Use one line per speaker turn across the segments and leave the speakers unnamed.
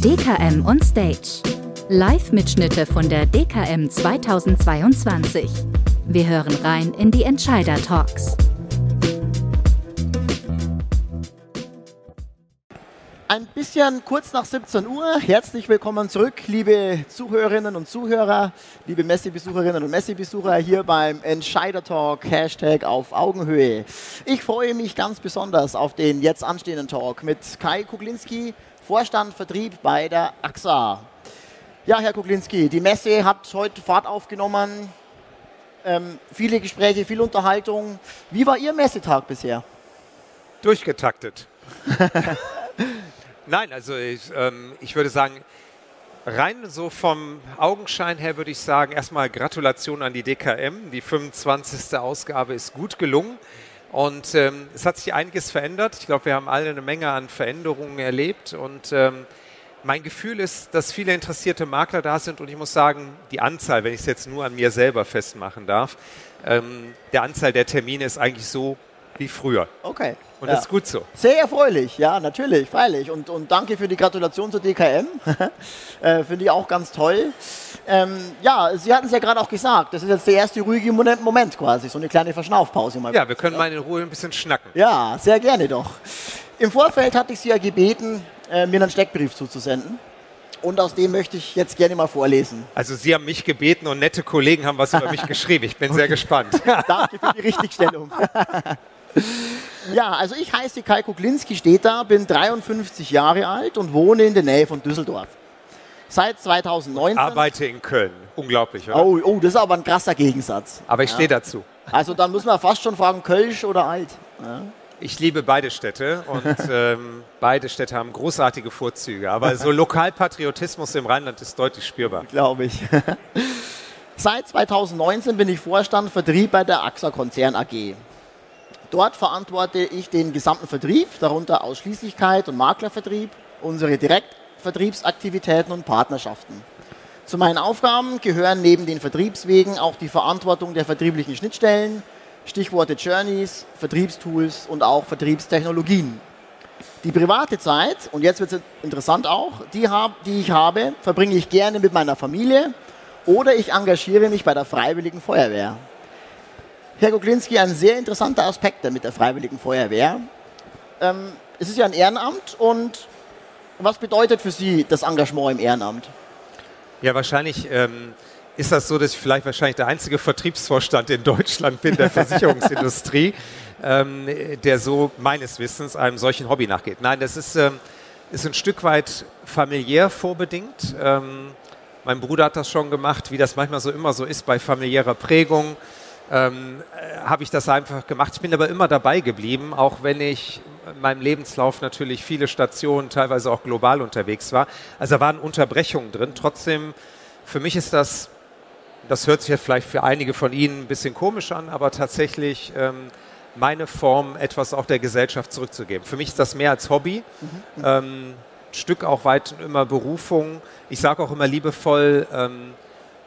DKM on Stage. Live-Mitschnitte von der DKM 2022. Wir hören rein in die Entscheider-Talks.
Ein bisschen kurz nach 17 Uhr. Herzlich willkommen zurück, liebe Zuhörerinnen und Zuhörer, liebe Messi-Besucherinnen und Messi-Besucher hier beim Entscheider Talk, Hashtag auf Augenhöhe. Ich freue mich ganz besonders auf den jetzt anstehenden Talk mit Kai Kuglinski, Vorstand Vertrieb bei der AXA. Ja, Herr Kuglinski, die Messe hat heute Fahrt aufgenommen. Ähm, viele Gespräche, viel Unterhaltung. Wie war Ihr Messetag bisher?
Durchgetaktet. Nein, also ich, ähm, ich würde sagen, rein so vom Augenschein her würde ich sagen, erstmal Gratulation an die DKM. Die 25. Ausgabe ist gut gelungen. Und ähm, es hat sich einiges verändert. Ich glaube, wir haben alle eine Menge an Veränderungen erlebt. Und ähm, mein Gefühl ist, dass viele interessierte Makler da sind. Und ich muss sagen, die Anzahl, wenn ich es jetzt nur an mir selber festmachen darf, ähm, der Anzahl der Termine ist eigentlich so wie früher.
Okay.
Und
ja.
das ist gut so.
Sehr erfreulich, ja, natürlich, freilich. Und, und danke für die Gratulation zur DKM. äh, Finde ich auch ganz toll. Ähm, ja, Sie hatten es ja gerade auch gesagt, das ist jetzt der erste ruhige Moment quasi, so eine kleine Verschnaufpause mal.
Ja, wir können mal in Ruhe ein bisschen schnacken.
Ja, sehr gerne doch. Im Vorfeld hatte ich Sie ja gebeten, äh, mir einen Steckbrief zuzusenden. Und aus dem möchte ich jetzt gerne mal vorlesen.
Also Sie haben mich gebeten und nette Kollegen haben was über mich geschrieben. Ich bin okay. sehr gespannt.
Danke für die Richtigstellung. ja, also ich heiße Kai Kuklinski, steht da, bin 53 Jahre alt und wohne in der Nähe von Düsseldorf. Seit 2019.
Arbeite in Köln. Unglaublich, oder?
Oh, oh das ist aber ein krasser Gegensatz.
Aber ich ja. stehe dazu.
Also dann müssen wir fast schon fragen, Kölsch oder alt. Ja.
Ich liebe beide Städte und ähm, beide Städte haben großartige Vorzüge. Aber so Lokalpatriotismus im Rheinland ist deutlich spürbar.
Glaube ich. Seit 2019 bin ich Vorstand Vertrieb bei der AXA Konzern AG. Dort verantworte ich den gesamten Vertrieb, darunter Ausschließlichkeit und Maklervertrieb, unsere Direktvertriebsaktivitäten und Partnerschaften. Zu meinen Aufgaben gehören neben den Vertriebswegen auch die Verantwortung der vertrieblichen Schnittstellen, Stichworte Journeys, Vertriebstools und auch Vertriebstechnologien. Die private Zeit, und jetzt wird es interessant auch, die, hab, die ich habe, verbringe ich gerne mit meiner Familie oder ich engagiere mich bei der Freiwilligen Feuerwehr. Herr Goglinski, ein sehr interessanter Aspekt mit der Freiwilligen Feuerwehr. Ähm, es ist ja ein Ehrenamt und was bedeutet für Sie das Engagement im Ehrenamt?
Ja, wahrscheinlich ähm, ist das so, dass ich vielleicht wahrscheinlich der einzige Vertriebsvorstand in Deutschland bin der Versicherungsindustrie, ähm, der so meines Wissens einem solchen Hobby nachgeht. Nein, das ist, ähm, ist ein Stück weit familiär vorbedingt. Ähm, mein Bruder hat das schon gemacht, wie das manchmal so immer so ist bei familiärer Prägung ähm, äh, habe ich das einfach gemacht. Ich bin aber immer dabei geblieben, auch wenn ich in meinem Lebenslauf natürlich viele Stationen, teilweise auch global unterwegs war. Also da waren Unterbrechungen drin. Trotzdem, für mich ist das, das hört sich jetzt vielleicht für einige von Ihnen ein bisschen komisch an, aber tatsächlich ähm, meine Form, etwas auch der Gesellschaft zurückzugeben. Für mich ist das mehr als Hobby. Mhm. Ähm, Stück auch weit immer Berufung. Ich sage auch immer liebevoll, ähm,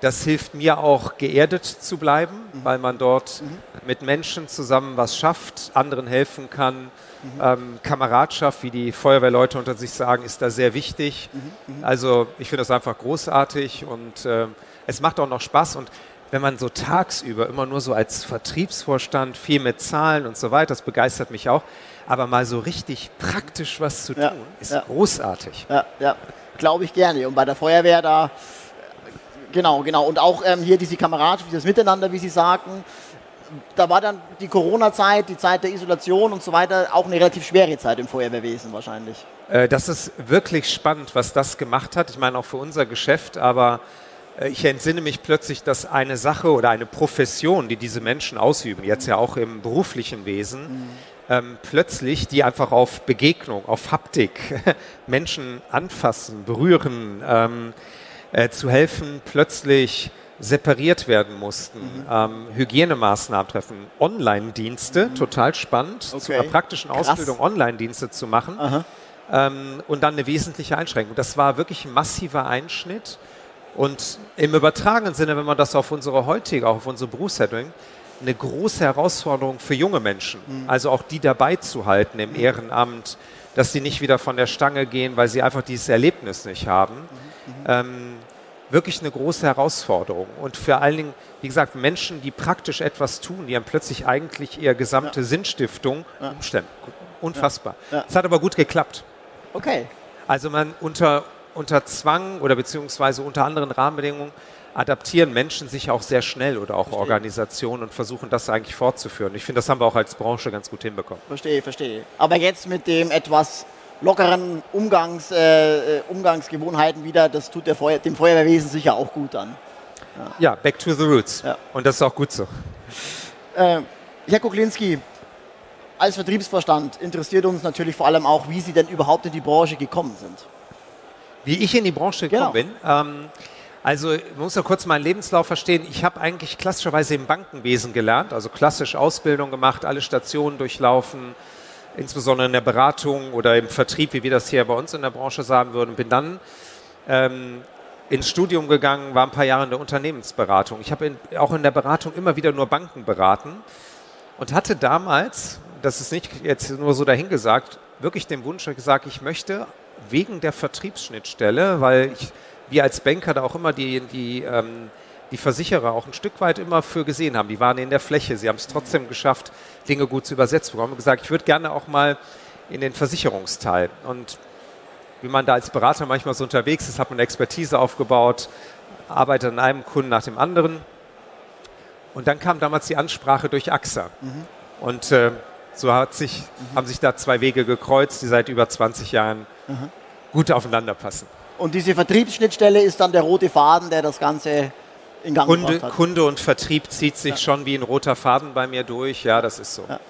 das hilft mir auch geerdet zu bleiben, mhm. weil man dort mhm. mit Menschen zusammen was schafft, anderen helfen kann. Mhm. Ähm, Kameradschaft, wie die Feuerwehrleute unter sich sagen, ist da sehr wichtig. Mhm. Mhm. Also ich finde das einfach großartig und äh, es macht auch noch Spaß. Und wenn man so tagsüber immer nur so als Vertriebsvorstand viel mit Zahlen und so weiter, das begeistert mich auch. Aber mal so richtig praktisch was zu tun, ja, ist ja. großartig.
Ja, ja, glaube ich gerne. Und bei der Feuerwehr da Genau, genau. Und auch ähm, hier diese Kameradschaft, dieses Miteinander, wie Sie sagten, da war dann die Corona-Zeit, die Zeit der Isolation und so weiter auch eine relativ schwere Zeit im Feuerwehrwesen wahrscheinlich.
Äh, das ist wirklich spannend, was das gemacht hat. Ich meine auch für unser Geschäft, aber äh, ich entsinne mich plötzlich, dass eine Sache oder eine Profession, die diese Menschen ausüben, jetzt ja auch im beruflichen Wesen, mhm. ähm, plötzlich die einfach auf Begegnung, auf Haptik, Menschen anfassen, berühren, ähm, äh, zu helfen, plötzlich separiert werden mussten, mhm. ähm, Hygienemaßnahmen treffen, Online-Dienste, mhm. total spannend, okay. zu einer praktischen Krass. Ausbildung Online-Dienste zu machen ähm, und dann eine wesentliche Einschränkung. Das war wirklich ein massiver Einschnitt und im übertragenen Sinne, wenn man das auf unsere heutige, auch auf unsere Berufssetting, eine große Herausforderung für junge Menschen, mhm. also auch die dabei zu halten im mhm. Ehrenamt, dass die nicht wieder von der Stange gehen, weil sie einfach dieses Erlebnis nicht haben. Mhm. Ähm, wirklich eine große Herausforderung. Und vor allen Dingen, wie gesagt, Menschen, die praktisch etwas tun, die haben plötzlich eigentlich ihre gesamte ja. Sinnstiftung ja. umstellen. Unfassbar. Es ja. hat aber gut geklappt.
Okay.
Also man unter, unter Zwang oder beziehungsweise unter anderen Rahmenbedingungen adaptieren Menschen sich auch sehr schnell oder auch verstehe. Organisationen und versuchen das eigentlich fortzuführen. Ich finde, das haben wir auch als Branche ganz gut hinbekommen.
Verstehe, verstehe. Aber jetzt mit dem etwas lockeren Umgangs, äh, äh Umgangsgewohnheiten wieder, das tut Feuer, dem Feuerwehrwesen sicher auch gut an.
Ja, ja back to the roots. Ja. Und das ist auch gut so.
Äh, Herr Kuklinski, als Vertriebsvorstand interessiert uns natürlich vor allem auch, wie Sie denn überhaupt in die Branche gekommen sind.
Wie ich in die Branche gekommen genau. bin? Ähm, also ich muss ja kurz meinen Lebenslauf verstehen. Ich habe eigentlich klassischerweise im Bankenwesen gelernt, also klassisch Ausbildung gemacht, alle Stationen durchlaufen, insbesondere in der Beratung oder im Vertrieb, wie wir das hier bei uns in der Branche sagen würden. Bin dann ähm, ins Studium gegangen, war ein paar Jahre in der Unternehmensberatung. Ich habe auch in der Beratung immer wieder nur Banken beraten und hatte damals, das ist nicht jetzt nur so dahingesagt, wirklich den Wunsch gesagt, ich möchte wegen der Vertriebsschnittstelle, weil ich wir als Banker da auch immer die, die, ähm, die Versicherer auch ein Stück weit immer für gesehen haben. Die waren in der Fläche, sie haben es trotzdem geschafft, Dinge gut zu übersetzen. Wir haben gesagt, ich würde gerne auch mal in den Versicherungsteil. Und wie man da als Berater manchmal so unterwegs ist, hat man Expertise aufgebaut, arbeitet an einem Kunden nach dem anderen. Und dann kam damals die Ansprache durch AXA. Mhm. Und äh, so hat sich, mhm. haben sich da zwei Wege gekreuzt, die seit über 20 Jahren mhm. gut aufeinander passen.
Und diese Vertriebsschnittstelle ist dann der rote Faden, der das Ganze in Gang
Kunde, hat. Kunde und Vertrieb zieht sich ja. schon wie ein roter Faden bei mir durch. Ja, das ist so. Ja.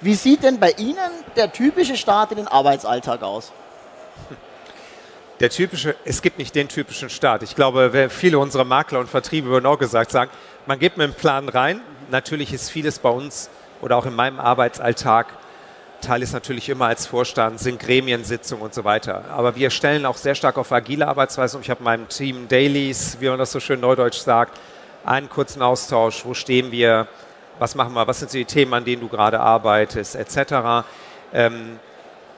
Wie sieht denn bei Ihnen der typische Start in den Arbeitsalltag aus?
Der typische, es gibt nicht den typischen Start. Ich glaube, viele unserer Makler und Vertriebe würden auch gesagt sagen, man gibt mir einen Plan rein. Natürlich ist vieles bei uns oder auch in meinem Arbeitsalltag Teil ist natürlich immer als Vorstand, sind Gremiensitzungen und so weiter. Aber wir stellen auch sehr stark auf agile Arbeitsweise um. Ich habe in meinem Team Dailies, wie man das so schön neudeutsch sagt, einen kurzen Austausch. Wo stehen wir? Was machen wir? Was sind die Themen, an denen du gerade arbeitest? Etc. Ähm,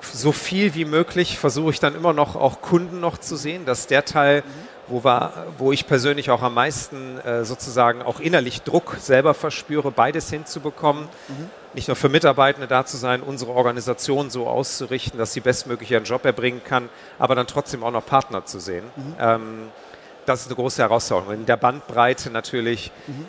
so viel wie möglich versuche ich dann immer noch auch Kunden noch zu sehen. Das ist der Teil, wo, wir, wo ich persönlich auch am meisten äh, sozusagen auch innerlich Druck selber verspüre, beides hinzubekommen. Mhm nicht nur für Mitarbeitende da zu sein, unsere Organisation so auszurichten, dass sie bestmöglich ihren Job erbringen kann, aber dann trotzdem auch noch Partner zu sehen. Mhm. Ähm, das ist eine große Herausforderung. In der Bandbreite natürlich mhm.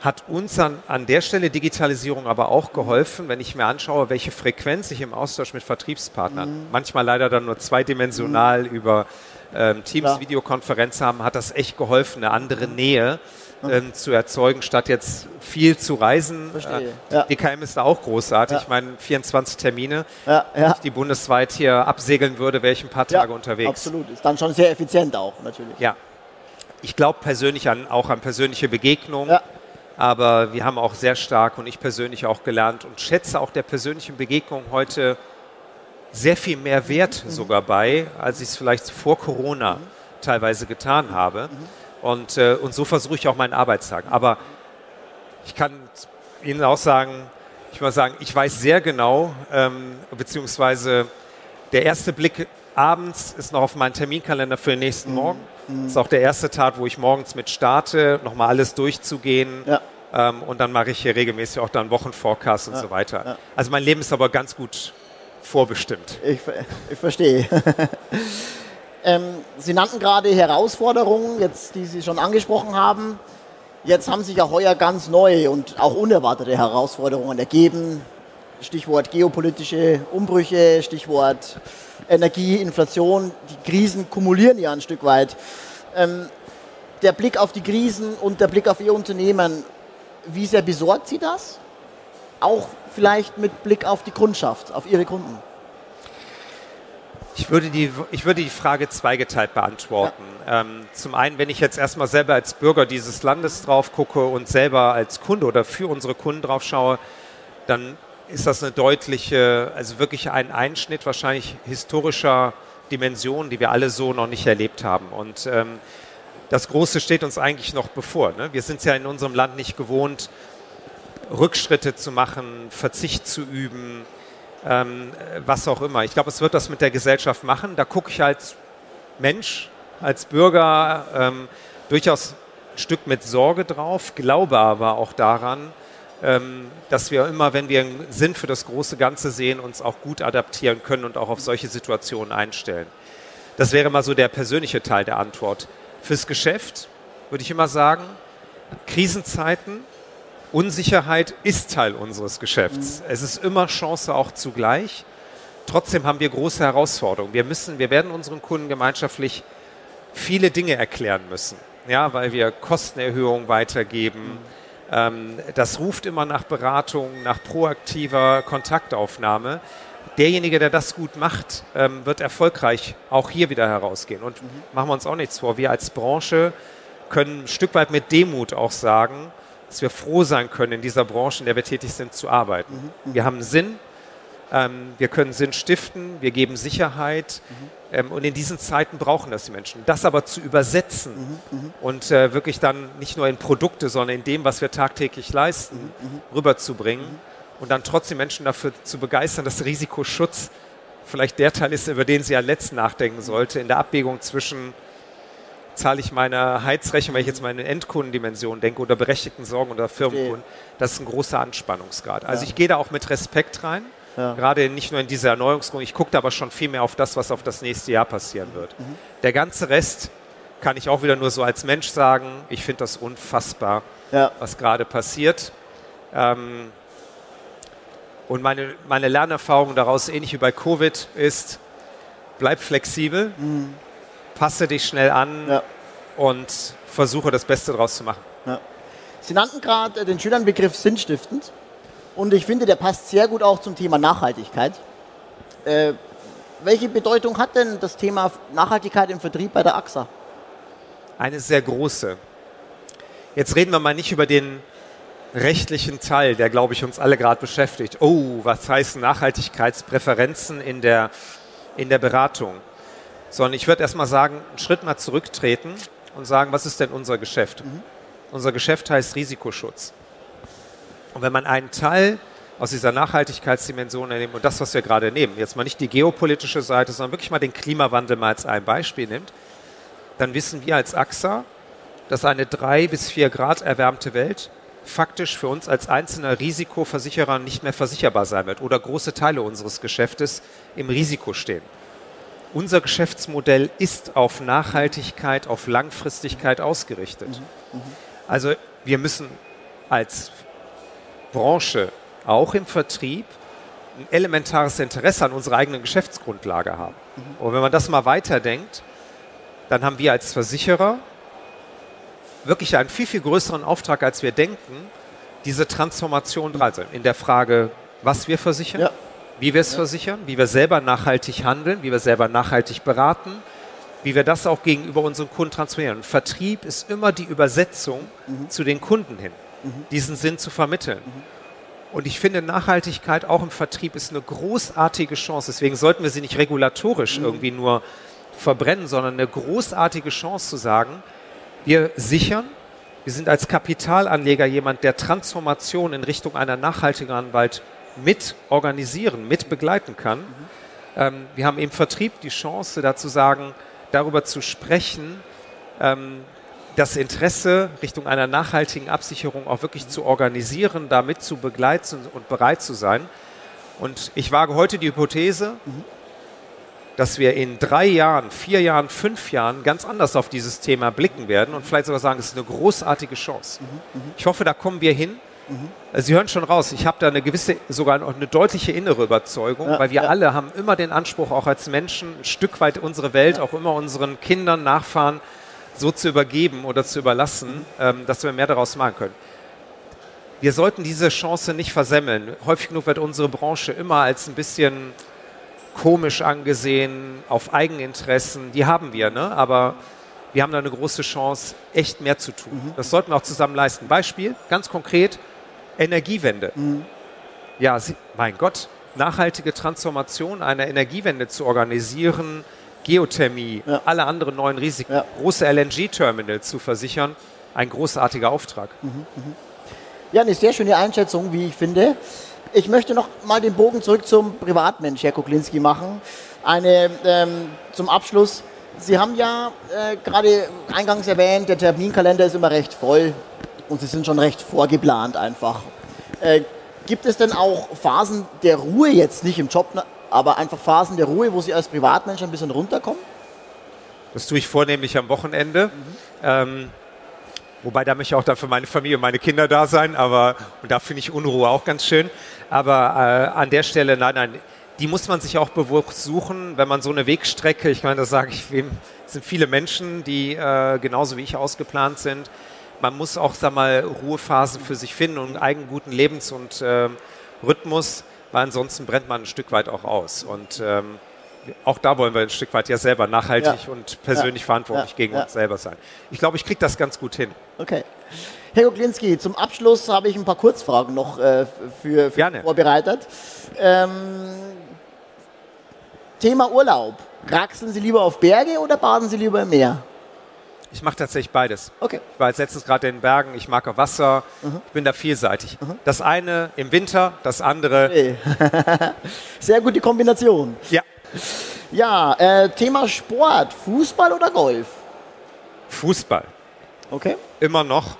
hat uns an, an der Stelle Digitalisierung aber auch geholfen, wenn ich mir anschaue, welche Frequenz ich im Austausch mit Vertriebspartnern, mhm. manchmal leider dann nur zweidimensional mhm. über ähm, Teams-Videokonferenz haben, hat das echt geholfen, eine andere. Nähe ähm, zu erzeugen, statt jetzt viel zu reisen. Verstehe. Äh, ja. DKM ist da auch großartig. Ja. Ich meine, 24 Termine. Ja. Wenn ich die bundesweit hier absegeln würde, wäre ich ein paar Tage unterwegs.
Absolut. Ist dann schon sehr effizient auch, natürlich.
Ja. Ich glaube persönlich an, auch an persönliche Begegnungen. Aber wir haben auch sehr stark und ich persönlich auch gelernt und schätze auch der persönlichen Begegnung heute sehr viel mehr Wert mhm. sogar bei, als ich es vielleicht vor Corona mhm. teilweise getan habe. Mhm. Und, äh, und so versuche ich auch meinen Arbeitstag. Aber ich kann Ihnen auch sagen, ich muss sagen, ich weiß sehr genau, ähm, beziehungsweise der erste Blick abends ist noch auf meinen Terminkalender für den nächsten mhm. Morgen. Mhm. Das ist auch der erste Tag, wo ich morgens mit starte, nochmal alles durchzugehen. Ja. Ähm, und dann mache ich hier regelmäßig auch dann Wochenforecast und ja. so weiter. Ja. Also mein Leben ist aber ganz gut vorbestimmt.
Ich, ich verstehe. Ähm, Sie nannten gerade Herausforderungen, jetzt, die Sie schon angesprochen haben. Jetzt haben sich ja heuer ganz neue und auch unerwartete Herausforderungen ergeben. Stichwort geopolitische Umbrüche, Stichwort Energie, Inflation. Die Krisen kumulieren ja ein Stück weit. Ähm, der Blick auf die Krisen und der Blick auf Ihr Unternehmen, wie sehr besorgt Sie das? Auch vielleicht mit Blick auf die Kundschaft, auf Ihre Kunden.
Ich würde die, ich würde die Frage zweigeteilt beantworten. Ja. Ähm, zum einen, wenn ich jetzt erstmal selber als Bürger dieses Landes drauf gucke und selber als Kunde oder für unsere Kunden drauf schaue, dann ist das eine deutliche, also wirklich ein Einschnitt wahrscheinlich historischer Dimensionen, die wir alle so noch nicht erlebt haben. Und ähm, das Große steht uns eigentlich noch bevor. Ne? Wir sind es ja in unserem Land nicht gewohnt, Rückschritte zu machen, Verzicht zu üben, ähm, was auch immer. Ich glaube, es wird das mit der Gesellschaft machen. Da gucke ich als Mensch, als Bürger ähm, durchaus ein Stück mit Sorge drauf, glaube aber auch daran, ähm, dass wir immer, wenn wir einen Sinn für das große Ganze sehen, uns auch gut adaptieren können und auch auf solche Situationen einstellen. Das wäre mal so der persönliche Teil der Antwort. Fürs Geschäft würde ich immer sagen, Krisenzeiten, Unsicherheit ist Teil unseres Geschäfts. Mhm. Es ist immer Chance auch zugleich. Trotzdem haben wir große Herausforderungen. Wir müssen, wir werden unseren Kunden gemeinschaftlich viele Dinge erklären müssen. Ja, weil wir Kostenerhöhungen weitergeben. Mhm. Ähm, das ruft immer nach Beratung, nach proaktiver Kontaktaufnahme. Derjenige, der das gut macht, ähm, wird erfolgreich auch hier wieder herausgehen. Und mhm. machen wir uns auch nichts vor. Wir als Branche können ein Stück weit mit Demut auch sagen, dass wir froh sein können, in dieser Branche, in der wir tätig sind, zu arbeiten. Mhm. Wir haben Sinn, ähm, wir können Sinn stiften, wir geben Sicherheit mhm. ähm, und in diesen Zeiten brauchen das die Menschen. Das aber zu übersetzen mhm. mhm. und äh, wirklich dann nicht nur in Produkte, sondern in dem, was wir tagtäglich leisten, mhm. mhm. rüberzubringen und dann trotzdem Menschen dafür zu begeistern, dass Risikoschutz vielleicht der Teil ist, über den sie ja letzt nachdenken sollte, in der Abwägung zwischen zahle ich meine Heizrechnung, wenn ich jetzt meine Endkundendimension denke, oder berechtigten Sorgen oder Firmenkunden, das ist ein großer Anspannungsgrad. Also ich gehe da auch mit Respekt rein, ja. gerade nicht nur in diese Erneuerungsgrund, ich gucke da aber schon viel mehr auf das, was auf das nächste Jahr passieren wird. Mhm. Der ganze Rest kann ich auch wieder nur so als Mensch sagen, ich finde das unfassbar, ja. was gerade passiert. Ähm, und meine, meine Lernerfahrung daraus, ähnlich wie bei Covid, ist, bleib flexibel. Mhm passe dich schnell an ja. und versuche das Beste daraus zu machen. Ja.
Sie nannten gerade den Schülern Begriff sinnstiftend und ich finde, der passt sehr gut auch zum Thema Nachhaltigkeit. Äh, welche Bedeutung hat denn das Thema Nachhaltigkeit im Vertrieb bei der AXA?
Eine sehr große. Jetzt reden wir mal nicht über den rechtlichen Teil, der, glaube ich, uns alle gerade beschäftigt. Oh, was heißen Nachhaltigkeitspräferenzen in der, in der Beratung? Sondern ich würde erstmal sagen, einen Schritt mal zurücktreten und sagen, was ist denn unser Geschäft? Mhm. Unser Geschäft heißt Risikoschutz. Und wenn man einen Teil aus dieser Nachhaltigkeitsdimension nimmt und das, was wir gerade nehmen, jetzt mal nicht die geopolitische Seite, sondern wirklich mal den Klimawandel mal als ein Beispiel nimmt, dann wissen wir als AXA, dass eine drei bis vier Grad erwärmte Welt faktisch für uns als einzelner Risikoversicherer nicht mehr versicherbar sein wird oder große Teile unseres Geschäftes im Risiko stehen unser Geschäftsmodell ist auf Nachhaltigkeit, auf Langfristigkeit ausgerichtet. Also wir müssen als Branche auch im Vertrieb ein elementares Interesse an unserer eigenen Geschäftsgrundlage haben. Mhm. Und wenn man das mal weiterdenkt, dann haben wir als Versicherer wirklich einen viel, viel größeren Auftrag, als wir denken, diese Transformation dran in der Frage, was wir versichern, ja wie wir es versichern, wie wir selber nachhaltig handeln, wie wir selber nachhaltig beraten, wie wir das auch gegenüber unseren Kunden transferieren. Und Vertrieb ist immer die Übersetzung mhm. zu den Kunden hin, mhm. diesen Sinn zu vermitteln. Mhm. Und ich finde, Nachhaltigkeit auch im Vertrieb ist eine großartige Chance. Deswegen sollten wir sie nicht regulatorisch mhm. irgendwie nur verbrennen, sondern eine großartige Chance zu sagen, wir sichern, wir sind als Kapitalanleger jemand, der Transformation in Richtung einer nachhaltigeren Welt mit organisieren, mit begleiten kann. Mhm. Ähm, wir haben im Vertrieb die Chance, dazu sagen, darüber zu sprechen, ähm, das Interesse Richtung einer nachhaltigen Absicherung auch wirklich zu organisieren, damit zu begleiten und bereit zu sein. Und ich wage heute die Hypothese, mhm. dass wir in drei Jahren, vier Jahren, fünf Jahren ganz anders auf dieses Thema blicken werden und vielleicht sogar sagen, es ist eine großartige Chance. Ich hoffe, da kommen wir hin. Mhm. Sie hören schon raus, ich habe da eine gewisse, sogar noch eine deutliche innere Überzeugung, ja, weil wir ja. alle haben immer den Anspruch, auch als Menschen ein Stück weit unsere Welt, ja. auch immer unseren Kindern, Nachfahren so zu übergeben oder zu überlassen, mhm. ähm, dass wir mehr daraus machen können. Wir sollten diese Chance nicht versemmeln. Häufig genug wird unsere Branche immer als ein bisschen komisch angesehen, auf Eigeninteressen. Die haben wir, ne? aber wir haben da eine große Chance, echt mehr zu tun. Mhm. Das sollten wir auch zusammen leisten. Beispiel, ganz konkret, Energiewende. Mhm. Ja, sie, mein Gott, nachhaltige Transformation einer Energiewende zu organisieren, Geothermie, ja. alle anderen neuen Risiken, ja. große LNG-Terminals zu versichern, ein großartiger Auftrag. Mhm,
mhm. Ja, eine sehr schöne Einschätzung, wie ich finde. Ich möchte noch mal den Bogen zurück zum Privatmensch, Herr Kuklinski, machen. Eine ähm, zum Abschluss. Sie haben ja äh, gerade eingangs erwähnt, der Terminkalender ist immer recht voll und Sie sind schon recht vorgeplant einfach. Äh, gibt es denn auch Phasen der Ruhe jetzt nicht im Job, aber einfach Phasen der Ruhe, wo Sie als Privatmensch ein bisschen runterkommen?
Das tue ich vornehmlich am Wochenende. Mhm. Ähm, wobei da möchte ich auch dann für meine Familie und meine Kinder da sein, aber und da finde ich Unruhe auch ganz schön. Aber äh, an der Stelle, nein, nein, die muss man sich auch bewusst suchen, wenn man so eine Wegstrecke, ich meine, das sage ich wem, es sind viele Menschen, die äh, genauso wie ich ausgeplant sind. Man muss auch, sag mal, Ruhephasen für sich finden und einen eigenen guten Lebens- und äh, Rhythmus, weil ansonsten brennt man ein Stück weit auch aus. Und ähm, auch da wollen wir ein Stück weit ja selber nachhaltig ja. und persönlich ja. verantwortlich ja. gegen uns selber sein. Ich glaube, ich kriege das ganz gut hin.
Okay. Herr Goklinski, zum Abschluss habe ich ein paar Kurzfragen noch äh, für, für vorbereitet. Ähm, Thema Urlaub. Kraxeln Sie lieber auf Berge oder baden Sie lieber im Meer?
Ich mache tatsächlich beides.
Okay.
Ich war jetzt letztens gerade in den Bergen, ich mag auch Wasser, mhm. ich bin da vielseitig. Mhm. Das eine im Winter, das andere.
Okay. Sehr gute Kombination.
Ja.
Ja, äh, Thema Sport, Fußball oder Golf?
Fußball.
Okay.
Immer noch.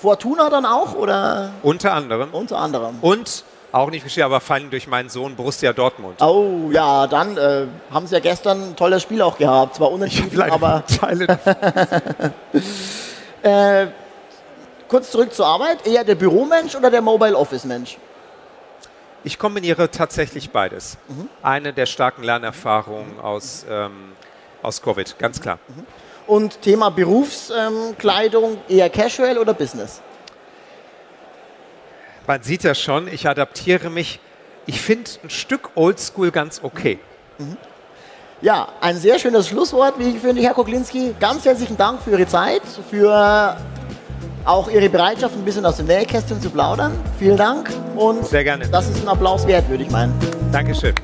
Fortuna dann auch oder?
Unter anderem.
Unter anderem.
Und auch nicht verstehe, aber vor allem durch meinen Sohn Borussia Dortmund.
Oh ja, dann äh, haben sie ja gestern ein tolles Spiel auch gehabt. Zwar unentschieden, aber. Teile äh, kurz zurück zur Arbeit. Eher der Büromensch oder der Mobile Office Mensch?
Ich kombiniere tatsächlich beides. Mhm. Eine der starken Lernerfahrungen aus, ähm, aus Covid, ganz klar. Mhm.
Und Thema Berufskleidung, eher casual oder Business?
Man sieht ja schon, ich adaptiere mich. Ich finde ein Stück Oldschool ganz okay. Mhm.
Ja, ein sehr schönes Schlusswort, wie ich finde, Herr Koklinski. Ganz herzlichen Dank für Ihre Zeit, für auch Ihre Bereitschaft, ein bisschen aus dem Nähkästchen zu plaudern. Vielen Dank und
sehr gerne.
Das ist ein Applaus wert, würde ich meinen.
Dankeschön.